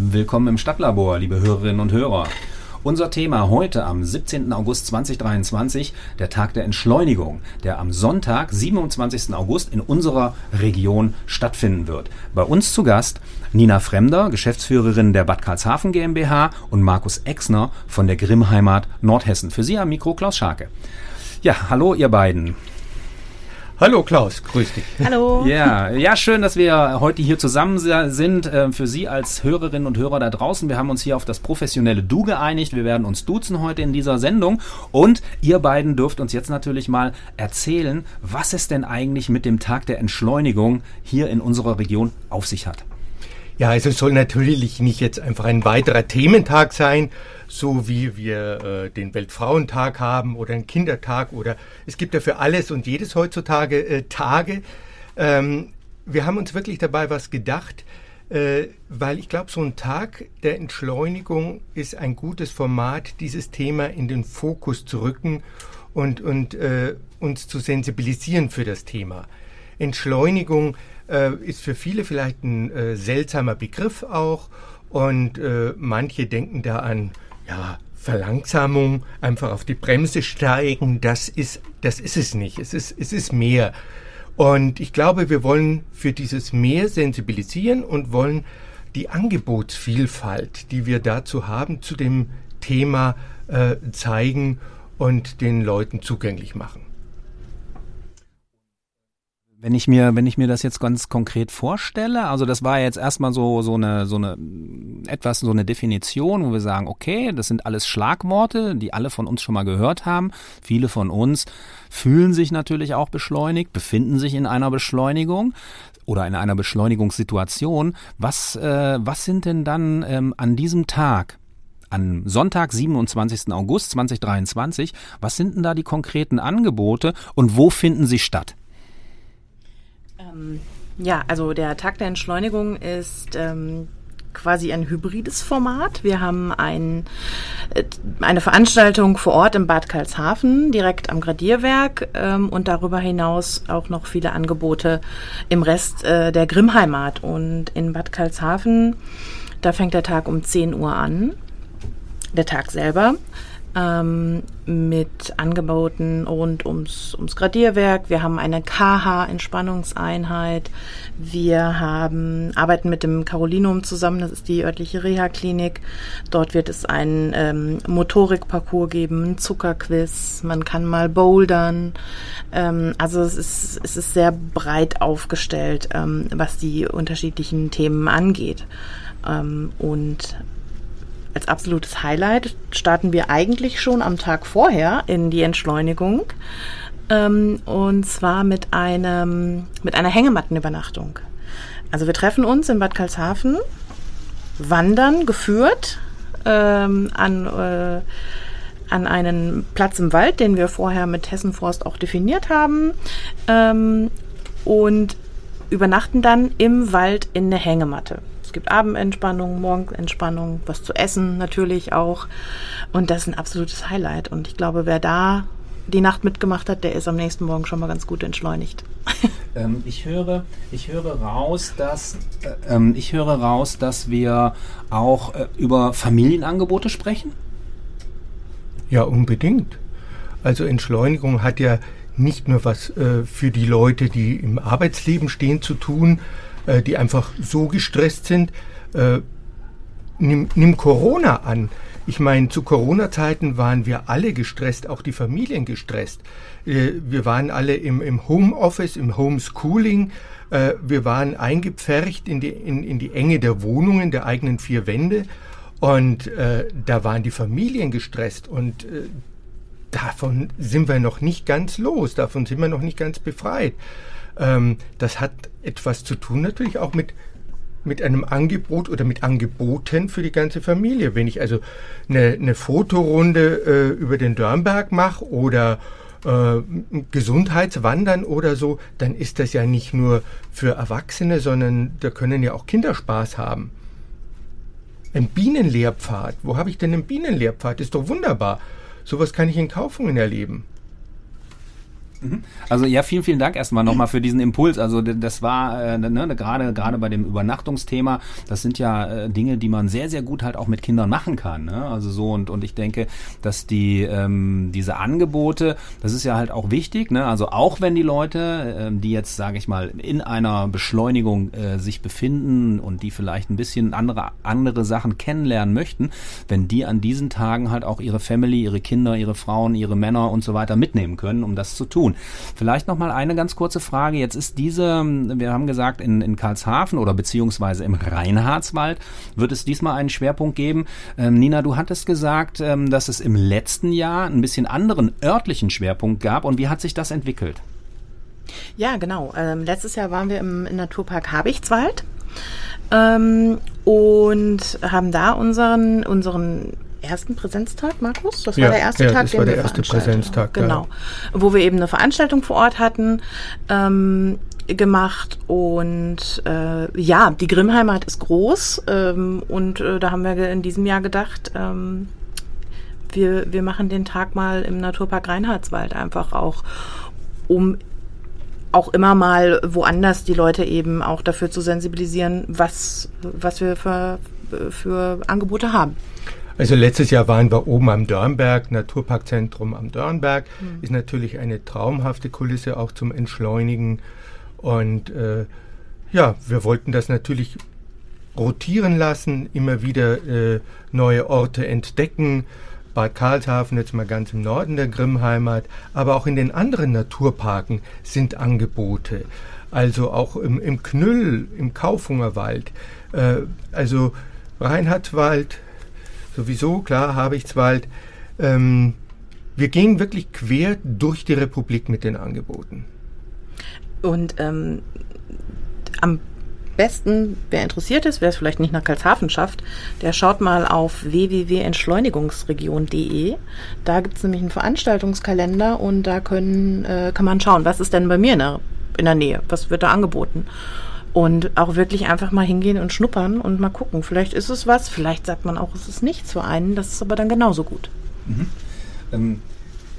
Willkommen im Stadtlabor, liebe Hörerinnen und Hörer. Unser Thema heute am 17. August 2023, der Tag der Entschleunigung, der am Sonntag, 27. August in unserer Region stattfinden wird. Bei uns zu Gast Nina Fremder, Geschäftsführerin der Bad Karlshafen GmbH und Markus Exner von der Grimmheimat Nordhessen. Für Sie am Mikro Klaus Scharke. Ja, hallo ihr beiden. Hallo Klaus, grüß dich. Hallo. Ja, ja, schön, dass wir heute hier zusammen sind. Äh, für Sie als Hörerinnen und Hörer da draußen. Wir haben uns hier auf das professionelle Du geeinigt. Wir werden uns duzen heute in dieser Sendung. Und ihr beiden dürft uns jetzt natürlich mal erzählen, was es denn eigentlich mit dem Tag der Entschleunigung hier in unserer Region auf sich hat. Ja, also es soll natürlich nicht jetzt einfach ein weiterer Thementag sein, so wie wir äh, den Weltfrauentag haben oder einen Kindertag oder es gibt ja für alles und jedes heutzutage äh, Tage. Ähm, wir haben uns wirklich dabei was gedacht, äh, weil ich glaube, so ein Tag der Entschleunigung ist ein gutes Format, dieses Thema in den Fokus zu rücken und, und äh, uns zu sensibilisieren für das Thema. Entschleunigung äh, ist für viele vielleicht ein äh, seltsamer Begriff auch und manche denken da an ja, Verlangsamung, einfach auf die Bremse steigen, das ist, das ist es nicht. Es ist, es ist mehr. Und ich glaube, wir wollen für dieses Mehr sensibilisieren und wollen die Angebotsvielfalt, die wir dazu haben, zu dem Thema äh, zeigen und den Leuten zugänglich machen. Wenn ich mir, wenn ich mir das jetzt ganz konkret vorstelle, also das war jetzt erstmal so, so eine, so eine, etwas, so eine Definition, wo wir sagen, okay, das sind alles Schlagworte, die alle von uns schon mal gehört haben. Viele von uns fühlen sich natürlich auch beschleunigt, befinden sich in einer Beschleunigung oder in einer Beschleunigungssituation. Was, äh, was sind denn dann ähm, an diesem Tag an Sonntag, 27. August 2023. Was sind denn da die konkreten Angebote und wo finden sie statt? Ähm, ja, also der Tag der Entschleunigung ist ähm, quasi ein hybrides Format. Wir haben ein, äh, eine Veranstaltung vor Ort im Bad Karlshafen, direkt am Gradierwerk ähm, und darüber hinaus auch noch viele Angebote im Rest äh, der Grimmheimat. Und in Bad Karlshafen, da fängt der Tag um 10 Uhr an, der Tag selber ähm, mit Angeboten rund ums, ums Gradierwerk. Wir haben eine KH-Entspannungseinheit. Wir haben, arbeiten mit dem Carolinum zusammen, das ist die örtliche Reha-Klinik. Dort wird es einen ähm, Motorikparcours geben, ein Zuckerquiz, man kann mal bouldern. Ähm, also es ist, es ist sehr breit aufgestellt, ähm, was die unterschiedlichen Themen angeht. Ähm, und als absolutes Highlight starten wir eigentlich schon am Tag vorher in die Entschleunigung. Ähm, und zwar mit einem, mit einer Hängemattenübernachtung. Also wir treffen uns in Bad Karlshafen, wandern geführt ähm, an, äh, an einen Platz im Wald, den wir vorher mit Hessenforst auch definiert haben. Ähm, und übernachten dann im Wald in der Hängematte. Es gibt Abendentspannung, Morgenentspannung, was zu essen natürlich auch. Und das ist ein absolutes Highlight. Und ich glaube, wer da die Nacht mitgemacht hat, der ist am nächsten Morgen schon mal ganz gut entschleunigt. Ähm, ich höre, ich höre raus, dass äh, ähm, ich höre raus, dass wir auch äh, über Familienangebote sprechen. Ja, unbedingt. Also Entschleunigung hat ja nicht nur was äh, für die Leute, die im Arbeitsleben stehen, zu tun, äh, die einfach so gestresst sind. Äh, nimm, nimm Corona an. Ich meine, zu Corona-Zeiten waren wir alle gestresst, auch die Familien gestresst. Äh, wir waren alle im, im Homeoffice, im Homeschooling. Äh, wir waren eingepfercht in die, in, in die Enge der Wohnungen, der eigenen vier Wände. Und äh, da waren die Familien gestresst. Und äh, davon sind wir noch nicht ganz los. Davon sind wir noch nicht ganz befreit. Ähm, das hat etwas zu tun natürlich auch mit mit einem Angebot oder mit Angeboten für die ganze Familie. Wenn ich also eine, eine Fotorunde äh, über den Dörnberg mache oder äh, Gesundheitswandern oder so, dann ist das ja nicht nur für Erwachsene, sondern da können ja auch Kinder Spaß haben. Ein Bienenlehrpfad, wo habe ich denn einen Bienenlehrpfad? Ist doch wunderbar. Sowas kann ich in Kaufungen erleben. Mhm. Also ja, vielen, vielen Dank erstmal nochmal für diesen Impuls. Also das war äh, ne, gerade gerade bei dem Übernachtungsthema, das sind ja äh, Dinge, die man sehr, sehr gut halt auch mit Kindern machen kann. Ne? Also so und, und ich denke, dass die ähm, diese Angebote, das ist ja halt auch wichtig. Ne? Also auch wenn die Leute, ähm, die jetzt, sage ich mal, in einer Beschleunigung äh, sich befinden und die vielleicht ein bisschen andere, andere Sachen kennenlernen möchten, wenn die an diesen Tagen halt auch ihre Family, ihre Kinder, ihre Frauen, ihre Männer und so weiter mitnehmen können, um das zu tun tun. Vielleicht noch mal eine ganz kurze Frage. Jetzt ist diese, wir haben gesagt, in, in Karlshafen oder beziehungsweise im Reinhardswald wird es diesmal einen Schwerpunkt geben. Ähm, Nina, du hattest gesagt, ähm, dass es im letzten Jahr ein bisschen anderen örtlichen Schwerpunkt gab. Und wie hat sich das entwickelt? Ja, genau. Ähm, letztes Jahr waren wir im, im Naturpark Habichtswald ähm, und haben da unseren, unseren ersten Präsenztag, Markus? Das war ja, der erste ja, Tag, das den war wir der erste Präsenztag. Genau. Ja. Wo wir eben eine Veranstaltung vor Ort hatten. Ähm, gemacht und äh, ja, die Grimmheimat ist groß ähm, und äh, da haben wir in diesem Jahr gedacht, ähm, wir, wir machen den Tag mal im Naturpark Reinhardswald einfach auch, um auch immer mal woanders die Leute eben auch dafür zu sensibilisieren, was, was wir für, für Angebote haben. Also letztes Jahr waren wir oben am Dörnberg, Naturparkzentrum am Dörnberg. Mhm. Ist natürlich eine traumhafte Kulisse auch zum Entschleunigen. Und äh, ja, wir wollten das natürlich rotieren lassen, immer wieder äh, neue Orte entdecken. Bad Karlshafen, jetzt mal ganz im Norden der Grimmheimat, aber auch in den anderen Naturparken sind Angebote. Also auch im, im Knüll, im Kaufungerwald, äh, also Reinhardtwald, sowieso, klar, Habichtswald. Ähm, wir gehen wirklich quer durch die Republik mit den Angeboten. Und ähm, am besten, wer interessiert ist, wer es vielleicht nicht nach Karlshafen schafft, der schaut mal auf www.entschleunigungsregion.de. Da gibt es nämlich einen Veranstaltungskalender und da können, äh, kann man schauen, was ist denn bei mir in der, in der Nähe, was wird da angeboten. Und auch wirklich einfach mal hingehen und schnuppern und mal gucken. Vielleicht ist es was, vielleicht sagt man auch, es ist nichts für einen, das ist aber dann genauso gut. Mhm. Ähm,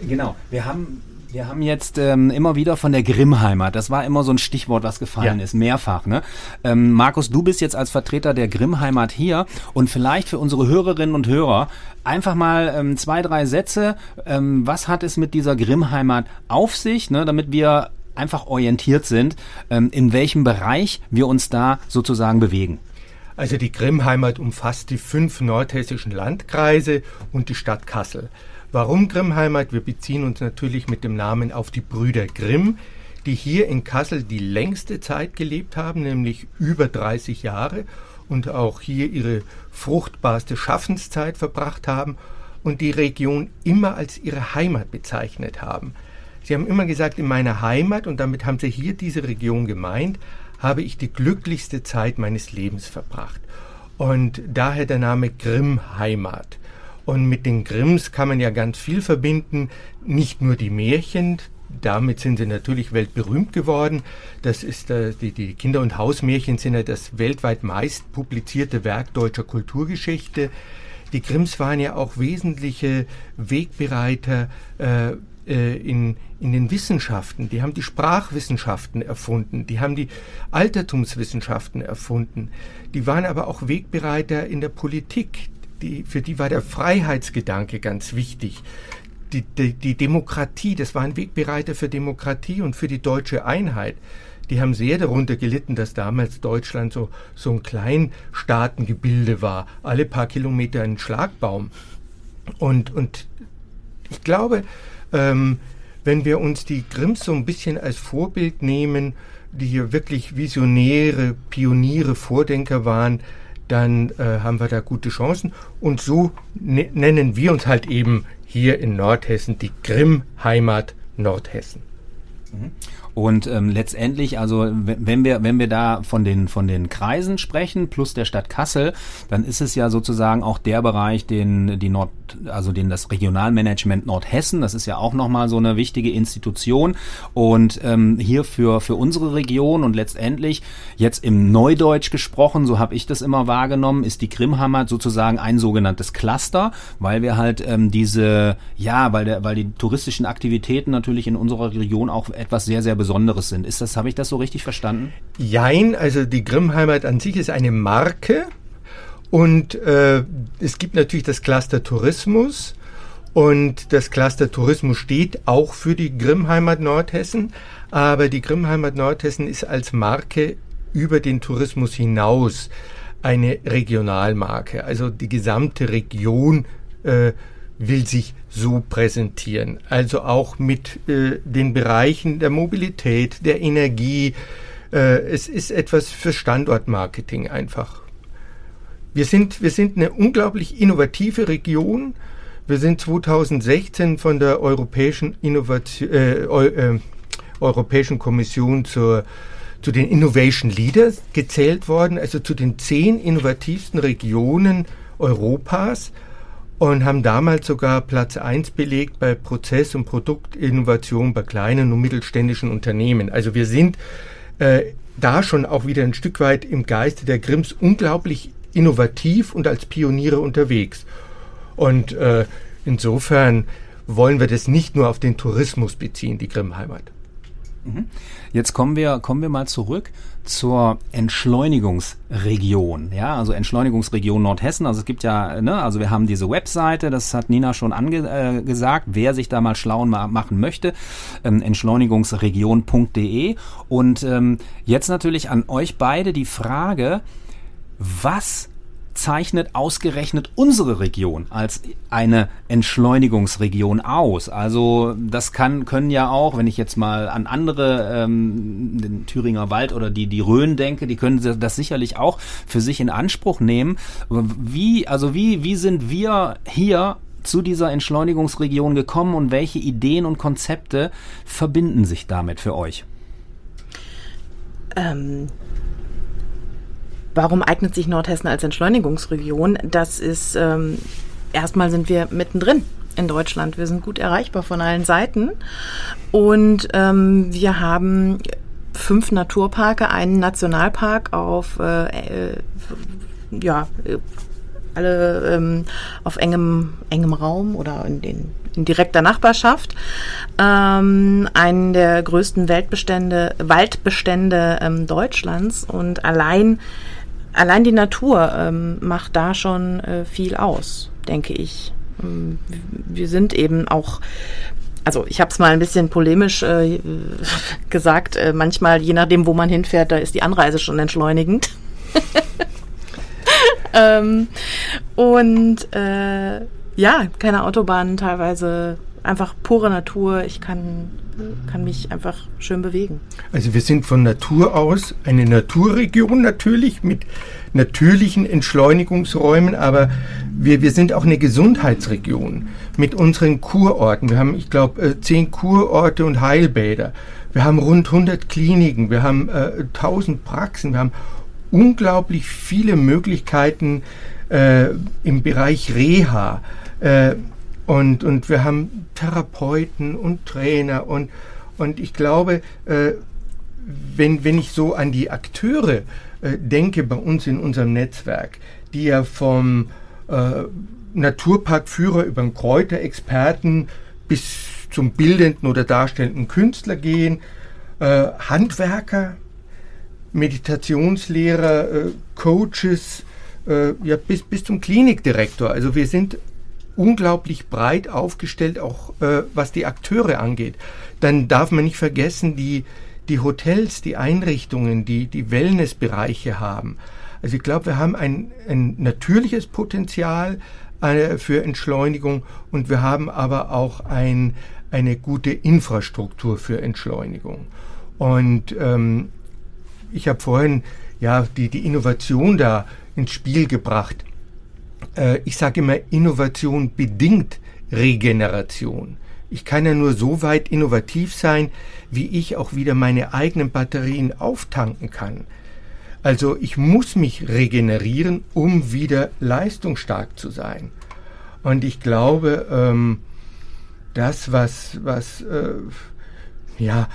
genau, wir haben wir haben jetzt ähm, immer wieder von der Grimmheimat, das war immer so ein Stichwort, was gefallen ja. ist, mehrfach. Ne? Ähm, Markus, du bist jetzt als Vertreter der Grimmheimat hier und vielleicht für unsere Hörerinnen und Hörer einfach mal ähm, zwei, drei Sätze. Ähm, was hat es mit dieser Grimmheimat auf sich, ne, damit wir einfach orientiert sind, ähm, in welchem Bereich wir uns da sozusagen bewegen. Also die Grimmheimat umfasst die fünf nordhessischen Landkreise und die Stadt Kassel. Warum Grimmheimat? Wir beziehen uns natürlich mit dem Namen auf die Brüder Grimm, die hier in Kassel die längste Zeit gelebt haben, nämlich über 30 Jahre und auch hier ihre fruchtbarste Schaffenszeit verbracht haben und die Region immer als ihre Heimat bezeichnet haben. Sie haben immer gesagt, in meiner Heimat, und damit haben Sie hier diese Region gemeint, habe ich die glücklichste Zeit meines Lebens verbracht. Und daher der Name Grimm Heimat. Und mit den Grimms kann man ja ganz viel verbinden, nicht nur die Märchen, damit sind sie natürlich weltberühmt geworden. Das ist äh, die, Kinder- und Hausmärchen sind ja das weltweit meist publizierte Werk deutscher Kulturgeschichte. Die Grimms waren ja auch wesentliche Wegbereiter äh, in, in den Wissenschaften. Die haben die Sprachwissenschaften erfunden, die haben die Altertumswissenschaften erfunden. Die waren aber auch Wegbereiter in der Politik. Die, für die war der Freiheitsgedanke ganz wichtig. Die, die, die Demokratie, das waren Wegbereiter für Demokratie und für die deutsche Einheit die haben sehr darunter gelitten, dass damals Deutschland so, so ein Kleinstaatengebilde war. Alle paar Kilometer ein Schlagbaum. Und, und ich glaube, ähm, wenn wir uns die Grimms so ein bisschen als Vorbild nehmen, die hier wirklich Visionäre, Pioniere, Vordenker waren, dann äh, haben wir da gute Chancen. Und so ne nennen wir uns halt eben hier in Nordhessen die Grimm-Heimat Nordhessen. Mhm. Und ähm, letztendlich, also wenn wir wenn wir da von den von den Kreisen sprechen plus der Stadt Kassel, dann ist es ja sozusagen auch der Bereich, den die Nord also den das Regionalmanagement Nordhessen, das ist ja auch nochmal so eine wichtige Institution und ähm, hier für für unsere Region und letztendlich jetzt im Neudeutsch gesprochen, so habe ich das immer wahrgenommen, ist die Grimmhammer sozusagen ein sogenanntes Cluster, weil wir halt ähm, diese ja, weil der weil die touristischen Aktivitäten natürlich in unserer Region auch etwas sehr sehr Besonderes sind. Ist das, habe ich das so richtig verstanden? Jein, also die Grimmheimat an sich ist eine Marke und äh, es gibt natürlich das Cluster Tourismus und das Cluster Tourismus steht auch für die Grimmheimat Nordhessen, aber die Grimmheimat Nordhessen ist als Marke über den Tourismus hinaus eine Regionalmarke. Also die gesamte Region äh, will sich so präsentieren. Also auch mit äh, den Bereichen der Mobilität, der Energie. Äh, es ist etwas für Standortmarketing einfach. Wir sind, wir sind eine unglaublich innovative Region. Wir sind 2016 von der Europäischen, Innovation, äh, äh, Europäischen Kommission zur, zu den Innovation Leaders gezählt worden, also zu den zehn innovativsten Regionen Europas und haben damals sogar Platz eins belegt bei Prozess- und Produktinnovation bei kleinen und mittelständischen Unternehmen. Also wir sind äh, da schon auch wieder ein Stück weit im Geiste der Grimms unglaublich innovativ und als Pioniere unterwegs. Und äh, insofern wollen wir das nicht nur auf den Tourismus beziehen, die Grimmheimat. Mhm. Jetzt kommen wir, kommen wir mal zurück zur Entschleunigungsregion. Ja, also Entschleunigungsregion Nordhessen. Also es gibt ja, ne, also wir haben diese Webseite, das hat Nina schon angesagt, äh, wer sich da mal schlau machen möchte, ähm, entschleunigungsregion.de. Und ähm, jetzt natürlich an euch beide die Frage, was zeichnet ausgerechnet unsere Region als eine Entschleunigungsregion aus. Also das kann können ja auch, wenn ich jetzt mal an andere, ähm, den Thüringer Wald oder die die Rhön denke, die können das sicherlich auch für sich in Anspruch nehmen. Wie also wie wie sind wir hier zu dieser Entschleunigungsregion gekommen und welche Ideen und Konzepte verbinden sich damit für euch? Ähm, Warum eignet sich Nordhessen als Entschleunigungsregion? Das ist, ähm, erstmal sind wir mittendrin in Deutschland. Wir sind gut erreichbar von allen Seiten. Und ähm, wir haben fünf Naturparke, einen Nationalpark auf äh, äh, ja, alle ähm, auf engem, engem Raum oder in, den, in direkter Nachbarschaft. Ähm, einen der größten Weltbestände, Waldbestände ähm, Deutschlands und allein allein die Natur ähm, macht da schon äh, viel aus, denke ich. Ähm, wir sind eben auch also ich habe es mal ein bisschen polemisch äh, gesagt, äh, manchmal, je nachdem, wo man hinfährt, da ist die Anreise schon entschleunigend. ähm, und äh, ja, keine Autobahnen, teilweise einfach pure Natur. Ich kann kann mich einfach schön bewegen. Also wir sind von Natur aus eine Naturregion natürlich mit natürlichen Entschleunigungsräumen, aber wir, wir sind auch eine Gesundheitsregion mit unseren Kurorten. Wir haben, ich glaube, äh, zehn Kurorte und Heilbäder. Wir haben rund 100 Kliniken, wir haben äh, 1000 Praxen, wir haben unglaublich viele Möglichkeiten äh, im Bereich Reha. Äh, und, und wir haben Therapeuten und Trainer und, und ich glaube, äh, wenn, wenn ich so an die Akteure äh, denke bei uns in unserem Netzwerk, die ja vom äh, Naturparkführer über den Kräuterexperten bis zum bildenden oder darstellenden Künstler gehen, äh, Handwerker, Meditationslehrer, äh, Coaches, ja, bis, bis zum Klinikdirektor. Also wir sind unglaublich breit aufgestellt, auch äh, was die Akteure angeht. Dann darf man nicht vergessen, die, die Hotels, die Einrichtungen, die, die Wellnessbereiche haben. Also ich glaube, wir haben ein, ein natürliches Potenzial äh, für Entschleunigung und wir haben aber auch ein, eine gute Infrastruktur für Entschleunigung. Und ähm, ich habe vorhin ja die, die Innovation da ins Spiel gebracht äh, ich sage immer, Innovation bedingt Regeneration. Ich kann ja nur so weit innovativ sein, wie ich auch wieder meine eigenen Batterien auftanken kann. Also ich muss mich regenerieren, um wieder leistungsstark zu sein. Und ich glaube, ähm, das, was, was äh, ja,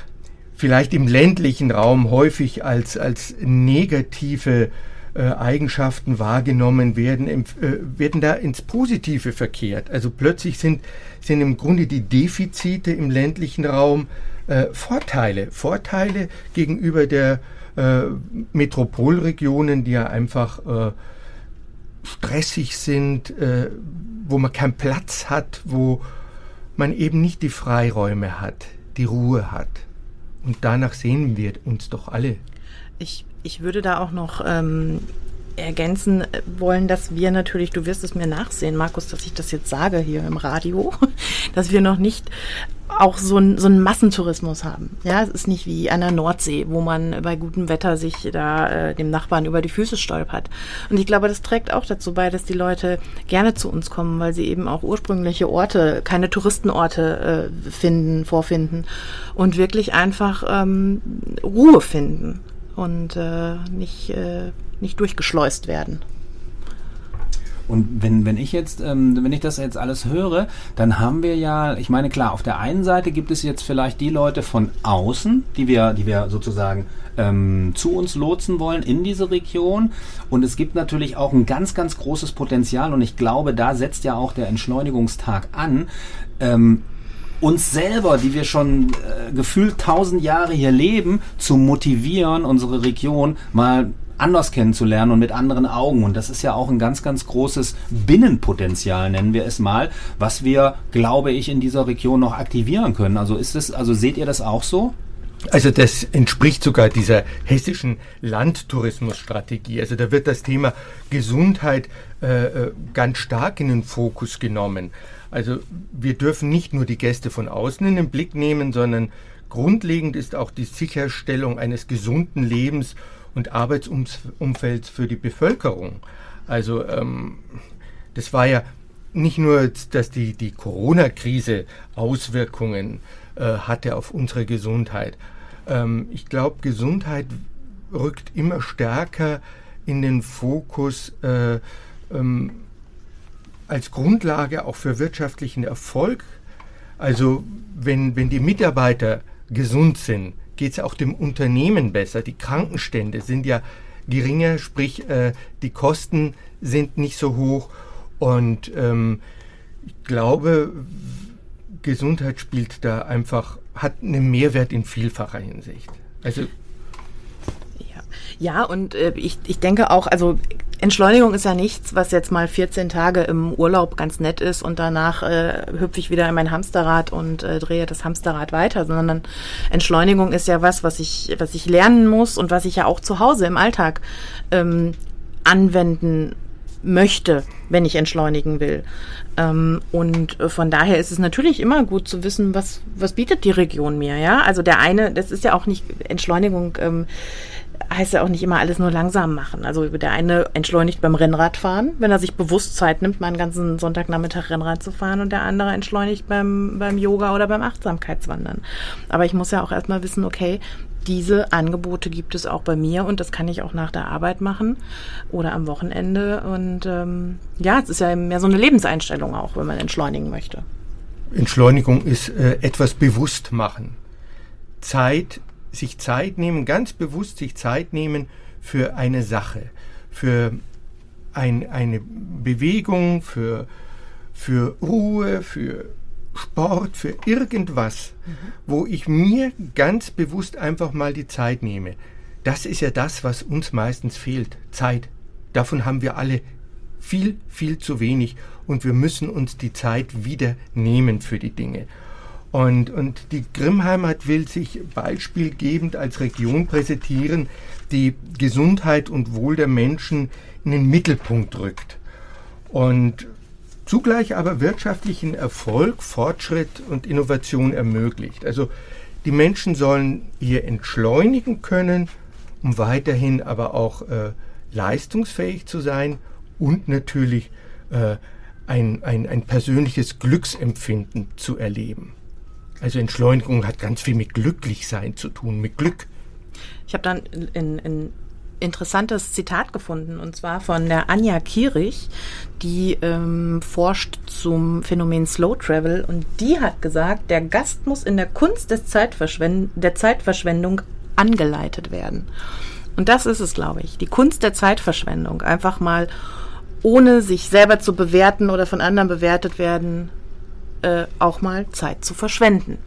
vielleicht im ländlichen Raum häufig als, als negative äh, Eigenschaften wahrgenommen werden, äh, werden da ins Positive verkehrt. Also plötzlich sind, sind im Grunde die Defizite im ländlichen Raum äh, Vorteile. Vorteile gegenüber der äh, Metropolregionen, die ja einfach stressig sind, wo man keinen Platz hat, wo man eben nicht die Freiräume hat, die Ruhe hat. Und danach sehen wir uns doch alle. Ich, ich würde da auch noch ähm, ergänzen wollen, dass wir natürlich, du wirst es mir nachsehen, Markus, dass ich das jetzt sage hier im Radio, dass wir noch nicht auch so einen so einen Massentourismus haben. Ja, es ist nicht wie an der Nordsee, wo man bei gutem Wetter sich da äh, dem Nachbarn über die Füße stolpert. Und ich glaube, das trägt auch dazu bei, dass die Leute gerne zu uns kommen, weil sie eben auch ursprüngliche Orte, keine Touristenorte äh, finden, vorfinden und wirklich einfach ähm, Ruhe finden und äh, nicht, äh, nicht durchgeschleust werden. Und wenn, wenn ich jetzt, ähm, wenn ich das jetzt alles höre, dann haben wir ja, ich meine, klar, auf der einen Seite gibt es jetzt vielleicht die Leute von außen, die wir, die wir sozusagen ähm, zu uns lotsen wollen in diese Region. Und es gibt natürlich auch ein ganz, ganz großes Potenzial. Und ich glaube, da setzt ja auch der Entschleunigungstag an. Ähm, uns selber, die wir schon äh, gefühlt tausend Jahre hier leben, zu motivieren, unsere Region mal anders kennenzulernen und mit anderen Augen. Und das ist ja auch ein ganz, ganz großes Binnenpotenzial, nennen wir es mal, was wir, glaube ich, in dieser Region noch aktivieren können. Also ist es, also seht ihr das auch so? Also das entspricht sogar dieser hessischen Landtourismusstrategie. Also da wird das Thema Gesundheit äh, äh ganz stark in den Fokus genommen. Also wir dürfen nicht nur die Gäste von außen in den Blick nehmen, sondern grundlegend ist auch die Sicherstellung eines gesunden Lebens und Arbeitsumfelds für die Bevölkerung. Also ähm, das war ja nicht nur, dass die, die Corona-Krise Auswirkungen äh, hatte auf unsere Gesundheit. Ähm, ich glaube, Gesundheit rückt immer stärker in den Fokus äh, ähm, als Grundlage auch für wirtschaftlichen Erfolg. Also wenn, wenn die Mitarbeiter gesund sind, geht es auch dem Unternehmen besser. Die Krankenstände sind ja geringer, sprich äh, die Kosten sind nicht so hoch. Und ähm, ich glaube, Gesundheit spielt da einfach, hat einen Mehrwert in vielfacher Hinsicht. Also ja, ja und äh, ich, ich denke auch, also Entschleunigung ist ja nichts, was jetzt mal 14 Tage im Urlaub ganz nett ist und danach äh, hüpfe ich wieder in mein Hamsterrad und äh, drehe das Hamsterrad weiter, sondern Entschleunigung ist ja was, was ich, was ich lernen muss und was ich ja auch zu Hause im Alltag ähm, anwenden möchte, wenn ich entschleunigen will. Ähm, und von daher ist es natürlich immer gut zu wissen, was, was bietet die Region mir, ja? Also der eine, das ist ja auch nicht Entschleunigung, ähm, heißt ja auch nicht immer alles nur langsam machen. Also der eine entschleunigt beim Rennradfahren, wenn er sich bewusst Zeit nimmt, mal einen ganzen Sonntagnachmittag Rennrad zu fahren und der andere entschleunigt beim, beim Yoga oder beim Achtsamkeitswandern. Aber ich muss ja auch erstmal wissen, okay, diese Angebote gibt es auch bei mir und das kann ich auch nach der Arbeit machen oder am Wochenende. Und ähm, ja, es ist ja mehr so eine Lebenseinstellung auch, wenn man entschleunigen möchte. Entschleunigung ist äh, etwas bewusst machen. Zeit sich Zeit nehmen, ganz bewusst sich Zeit nehmen für eine Sache, für ein, eine Bewegung, für, für Ruhe, für Sport, für irgendwas, mhm. wo ich mir ganz bewusst einfach mal die Zeit nehme. Das ist ja das, was uns meistens fehlt. Zeit. Davon haben wir alle viel, viel zu wenig und wir müssen uns die Zeit wieder nehmen für die Dinge. Und, und die Grimmheimat will sich beispielgebend als Region präsentieren, die Gesundheit und Wohl der Menschen in den Mittelpunkt rückt. Und zugleich aber wirtschaftlichen Erfolg, Fortschritt und Innovation ermöglicht. Also die Menschen sollen hier entschleunigen können, um weiterhin aber auch äh, leistungsfähig zu sein und natürlich äh, ein, ein, ein persönliches Glücksempfinden zu erleben. Also Entschleunigung hat ganz viel mit Glücklichsein zu tun, mit Glück. Ich habe dann in, in interessantes Zitat gefunden und zwar von der Anja Kierich, die ähm, forscht zum Phänomen Slow Travel und die hat gesagt, der Gast muss in der Kunst des Zeitverschwend der Zeitverschwendung angeleitet werden. Und das ist es, glaube ich, die Kunst der Zeitverschwendung. Einfach mal ohne sich selber zu bewerten oder von anderen bewertet werden, äh, auch mal Zeit zu verschwenden.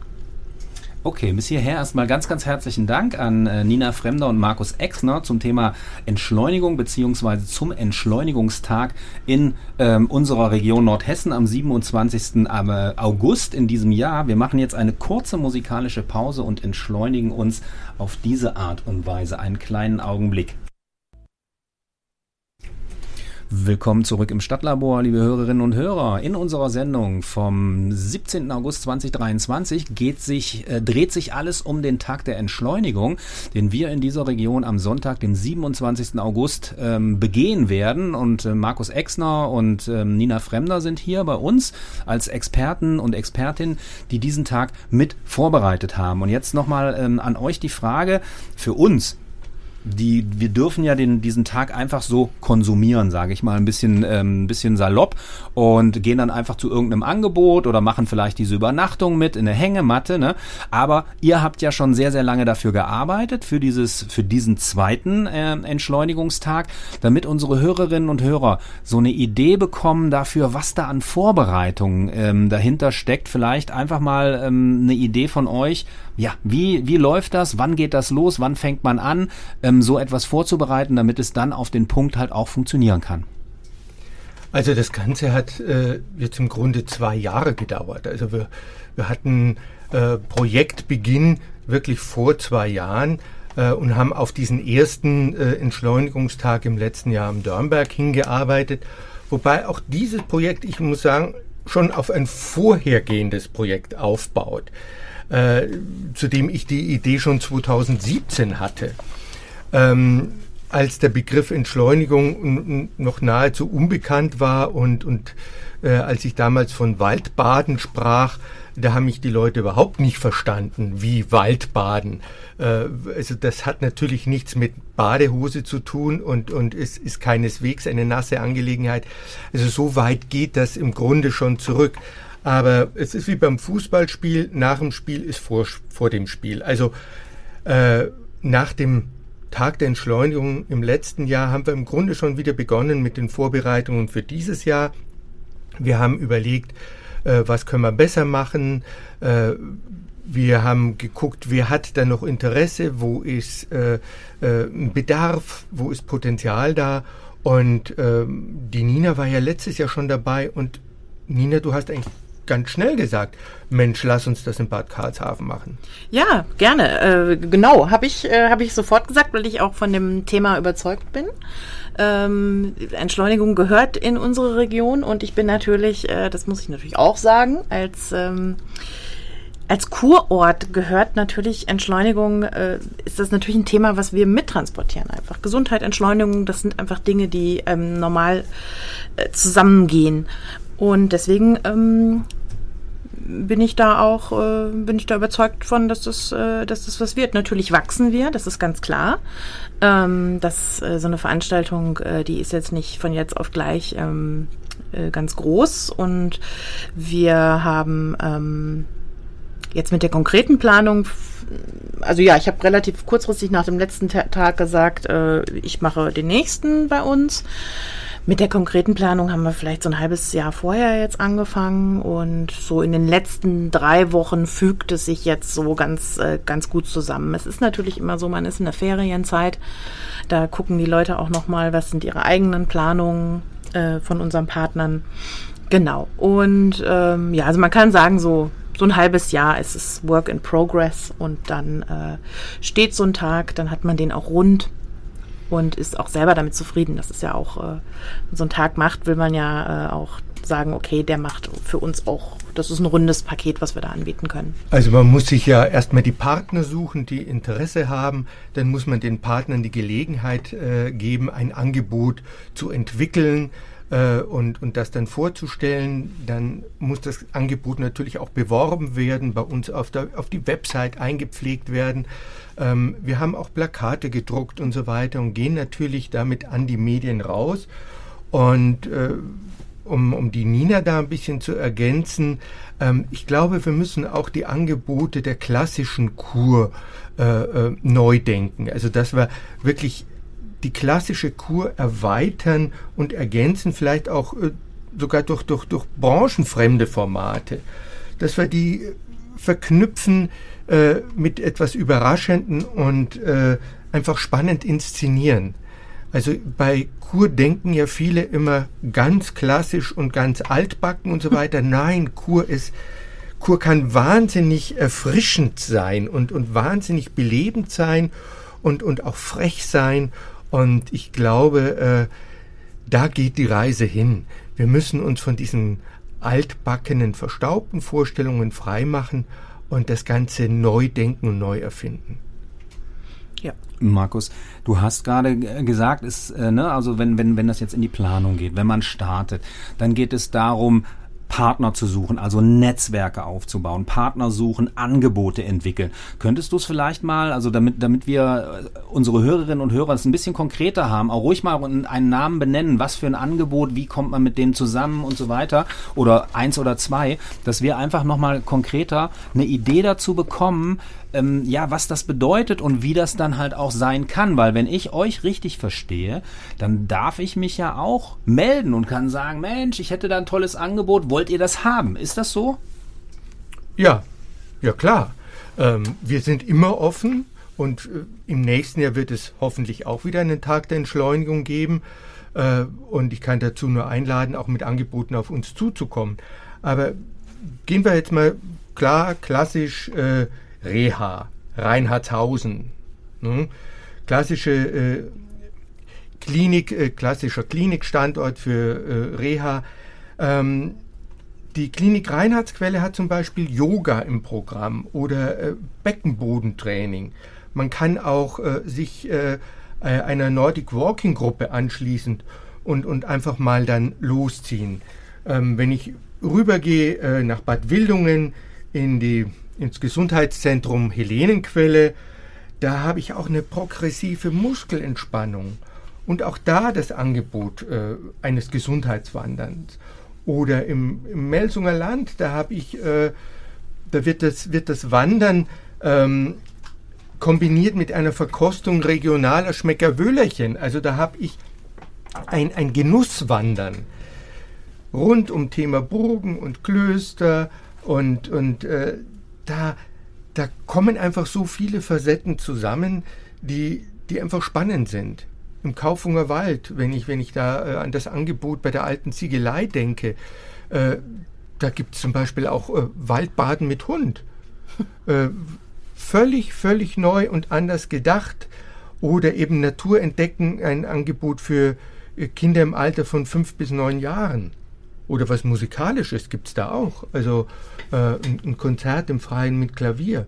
Okay, bis hierher erstmal ganz, ganz herzlichen Dank an äh, Nina Fremder und Markus Exner zum Thema Entschleunigung beziehungsweise zum Entschleunigungstag in ähm, unserer Region Nordhessen am 27. Äh, August in diesem Jahr. Wir machen jetzt eine kurze musikalische Pause und entschleunigen uns auf diese Art und Weise einen kleinen Augenblick. Willkommen zurück im Stadtlabor, liebe Hörerinnen und Hörer. In unserer Sendung vom 17. August 2023 geht sich, äh, dreht sich alles um den Tag der Entschleunigung, den wir in dieser Region am Sonntag, dem 27. August, ähm, begehen werden. Und äh, Markus Exner und ähm, Nina Fremder sind hier bei uns als Experten und Expertin, die diesen Tag mit vorbereitet haben. Und jetzt nochmal ähm, an euch die Frage für uns die, wir dürfen ja den, diesen Tag einfach so konsumieren, sage ich mal, ein bisschen, ähm, ein bisschen salopp und gehen dann einfach zu irgendeinem Angebot oder machen vielleicht diese Übernachtung mit in eine Hängematte. Ne? Aber ihr habt ja schon sehr, sehr lange dafür gearbeitet, für, dieses, für diesen zweiten äh, Entschleunigungstag, damit unsere Hörerinnen und Hörer so eine Idee bekommen dafür, was da an Vorbereitungen ähm, dahinter steckt. Vielleicht einfach mal ähm, eine Idee von euch, ja, wie, wie läuft das? Wann geht das los? Wann fängt man an, ähm, so etwas vorzubereiten, damit es dann auf den Punkt halt auch funktionieren kann? Also das Ganze hat äh, jetzt im Grunde zwei Jahre gedauert. Also wir, wir hatten äh, Projektbeginn wirklich vor zwei Jahren äh, und haben auf diesen ersten äh, Entschleunigungstag im letzten Jahr am Dörnberg hingearbeitet. Wobei auch dieses Projekt, ich muss sagen, schon auf ein vorhergehendes Projekt aufbaut äh, zu dem ich die Idee schon 2017 hatte. Ähm, als der Begriff Entschleunigung noch nahezu unbekannt war und, und äh, als ich damals von Waldbaden sprach, da haben mich die Leute überhaupt nicht verstanden, wie Waldbaden. Äh, also das hat natürlich nichts mit Badehose zu tun und, und es ist keineswegs eine nasse Angelegenheit. Also so weit geht das im Grunde schon zurück. Aber es ist wie beim Fußballspiel, nach dem Spiel ist vor, vor dem Spiel. Also äh, nach dem Tag der Entschleunigung im letzten Jahr haben wir im Grunde schon wieder begonnen mit den Vorbereitungen für dieses Jahr. Wir haben überlegt, äh, was können wir besser machen. Äh, wir haben geguckt, wer hat da noch Interesse, wo ist äh, äh, Bedarf, wo ist Potenzial da. Und ähm, die Nina war ja letztes Jahr schon dabei und Nina, du hast eigentlich ganz schnell gesagt, Mensch, lass uns das in Bad Karlshafen machen. Ja, gerne. Äh, genau, habe ich, äh, hab ich sofort gesagt, weil ich auch von dem Thema überzeugt bin. Ähm, Entschleunigung gehört in unsere Region und ich bin natürlich, äh, das muss ich natürlich auch sagen, als ähm, als Kurort gehört natürlich Entschleunigung, äh, ist das natürlich ein Thema, was wir mittransportieren einfach. Gesundheit, Entschleunigung, das sind einfach Dinge, die ähm, normal äh, zusammengehen. Und deswegen ähm, bin ich da auch, äh, bin ich da überzeugt von, dass das, äh, dass das was wird. Natürlich wachsen wir, das ist ganz klar. Ähm, dass äh, so eine Veranstaltung, äh, die ist jetzt nicht von jetzt auf gleich ähm, äh, ganz groß und wir haben ähm, jetzt mit der konkreten Planung, also ja, ich habe relativ kurzfristig nach dem letzten Tag gesagt, äh, ich mache den nächsten bei uns. Mit der konkreten Planung haben wir vielleicht so ein halbes Jahr vorher jetzt angefangen und so in den letzten drei Wochen fügt es sich jetzt so ganz, äh, ganz gut zusammen. Es ist natürlich immer so, man ist in der Ferienzeit, da gucken die Leute auch nochmal, was sind ihre eigenen Planungen äh, von unseren Partnern. Genau. Und ähm, ja, also man kann sagen, so so ein halbes Jahr ist es Work in Progress und dann äh, steht so ein Tag, dann hat man den auch rund und ist auch selber damit zufrieden. Das ist ja auch, äh, so ein Tag macht, will man ja äh, auch sagen, okay, der macht für uns auch, das ist ein rundes Paket, was wir da anbieten können. Also man muss sich ja erstmal die Partner suchen, die Interesse haben, dann muss man den Partnern die Gelegenheit äh, geben, ein Angebot zu entwickeln äh, und, und das dann vorzustellen. Dann muss das Angebot natürlich auch beworben werden, bei uns auf, der, auf die Website eingepflegt werden. Ähm, wir haben auch Plakate gedruckt und so weiter und gehen natürlich damit an die Medien raus. Und äh, um, um die Nina da ein bisschen zu ergänzen, ähm, ich glaube, wir müssen auch die Angebote der klassischen Kur äh, äh, neu denken. Also dass wir wirklich die klassische Kur erweitern und ergänzen, vielleicht auch äh, sogar durch, durch, durch branchenfremde Formate. Dass wir die verknüpfen äh, mit etwas Überraschenden und äh, einfach spannend inszenieren. Also bei Kur denken ja viele immer ganz klassisch und ganz altbacken und so weiter. Nein, Kur ist, Kur kann wahnsinnig erfrischend sein und, und wahnsinnig belebend sein und, und auch frech sein und ich glaube, äh, da geht die Reise hin. Wir müssen uns von diesen altbackenen, verstaubten Vorstellungen freimachen und das Ganze neu denken und neu erfinden. Ja. Markus, du hast gerade gesagt, ist, äh, ne, also wenn, wenn, wenn das jetzt in die Planung geht, wenn man startet, dann geht es darum, Partner zu suchen, also Netzwerke aufzubauen, Partner suchen, Angebote entwickeln. Könntest du es vielleicht mal, also damit, damit wir äh, unsere Hörerinnen und Hörer es ein bisschen konkreter haben, auch ruhig mal einen Namen benennen, was für ein Angebot, wie kommt man mit dem zusammen und so weiter oder eins oder zwei, dass wir einfach nochmal konkreter eine Idee dazu bekommen, ähm, ja, was das bedeutet und wie das dann halt auch sein kann. Weil wenn ich euch richtig verstehe, dann darf ich mich ja auch melden und kann sagen, Mensch, ich hätte da ein tolles Angebot, wollt ihr das haben? Ist das so? Ja, ja klar. Ähm, wir sind immer offen und äh, im nächsten Jahr wird es hoffentlich auch wieder einen Tag der Entschleunigung geben. Äh, und ich kann dazu nur einladen, auch mit Angeboten auf uns zuzukommen. Aber gehen wir jetzt mal klar, klassisch äh, Reha, Reinhardshausen. Ne? Klassische äh, Klinik, äh, klassischer Klinikstandort für äh, Reha. Ähm, die Klinik Reinhardsquelle hat zum Beispiel Yoga im Programm oder äh, Beckenbodentraining. Man kann auch äh, sich äh, einer Nordic Walking Gruppe anschließen und, und einfach mal dann losziehen. Ähm, wenn ich rübergehe nach Bad Wildungen in die ins Gesundheitszentrum Helenenquelle. Da habe ich auch eine progressive Muskelentspannung und auch da das Angebot äh, eines Gesundheitswanderns. Oder im, im Melsunger Land, da habe ich, äh, da wird das, wird das Wandern ähm, kombiniert mit einer Verkostung regionaler Schmeckerwöhlerchen. Also da habe ich ein, ein Genusswandern rund um Thema Burgen und Klöster und, und äh, da, da kommen einfach so viele Facetten zusammen, die, die einfach spannend sind. Im Kaufunger Wald, wenn ich, wenn ich da äh, an das Angebot bei der alten Ziegelei denke, äh, da gibt es zum Beispiel auch äh, Waldbaden mit Hund. Äh, völlig, völlig neu und anders gedacht. Oder eben Natur entdecken, ein Angebot für äh, Kinder im Alter von fünf bis neun Jahren. Oder was Musikalisches gibt es da auch. Also äh, ein, ein, Konzert im Freien mit Klavier.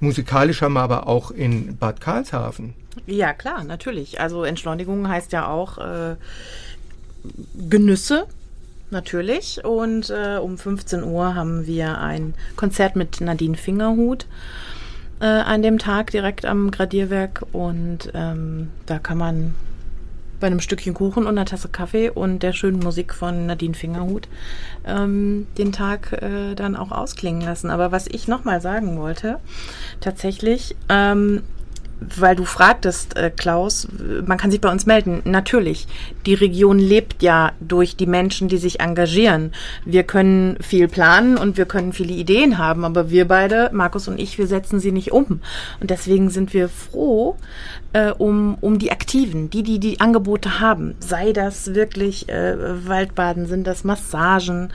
Musikalisch haben wir aber auch in Bad Karlshafen. Ja, klar, natürlich. Also Entschleunigung heißt ja auch äh, Genüsse, natürlich. Und äh, um 15 Uhr haben wir ein Konzert mit Nadine Fingerhut äh, an dem Tag direkt am Gradierwerk. Und ähm, da kann man bei einem Stückchen Kuchen und einer Tasse Kaffee und der schönen Musik von Nadine Fingerhut ähm, den Tag äh, dann auch ausklingen lassen. Aber was ich nochmal sagen wollte, tatsächlich, ähm, weil du fragtest, äh, Klaus, man kann sich bei uns melden. Natürlich, die Region lebt ja durch die Menschen, die sich engagieren. Wir können viel planen und wir können viele Ideen haben, aber wir beide, Markus und ich, wir setzen sie nicht um. Und deswegen sind wir froh äh, um, um die Aktiven, die, die die Angebote haben. Sei das wirklich äh, Waldbaden, sind das Massagen,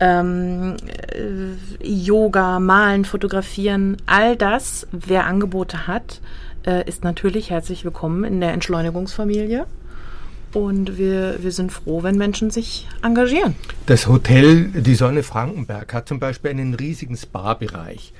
ähm, äh, Yoga, Malen, Fotografieren, all das, wer Angebote hat, äh, ist natürlich herzlich willkommen in der Entschleunigungsfamilie. Und wir, wir sind froh, wenn Menschen sich engagieren. Das Hotel Die Sonne Frankenberg hat zum Beispiel einen riesigen Spa-Bereich.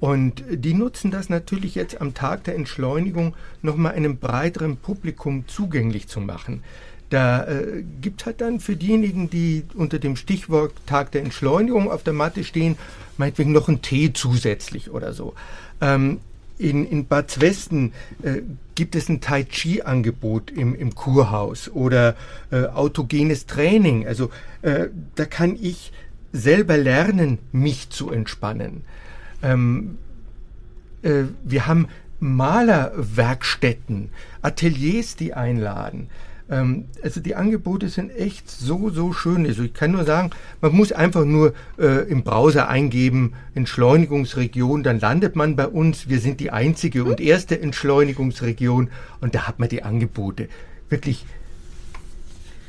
Und die nutzen das natürlich jetzt am Tag der Entschleunigung nochmal einem breiteren Publikum zugänglich zu machen. Da äh, gibt halt dann für diejenigen, die unter dem Stichwort Tag der Entschleunigung auf der Matte stehen, meinetwegen noch einen Tee zusätzlich oder so. Ähm, in, in Bad Zwesten äh, gibt es ein Tai Chi-Angebot im, im Kurhaus oder äh, autogenes Training. Also äh, da kann ich selber lernen, mich zu entspannen. Ähm, äh, wir haben Malerwerkstätten, Ateliers, die einladen. Ähm, also die Angebote sind echt so, so schön. Also ich kann nur sagen, man muss einfach nur äh, im Browser eingeben, Entschleunigungsregion, dann landet man bei uns. Wir sind die einzige und erste Entschleunigungsregion und da hat man die Angebote. Wirklich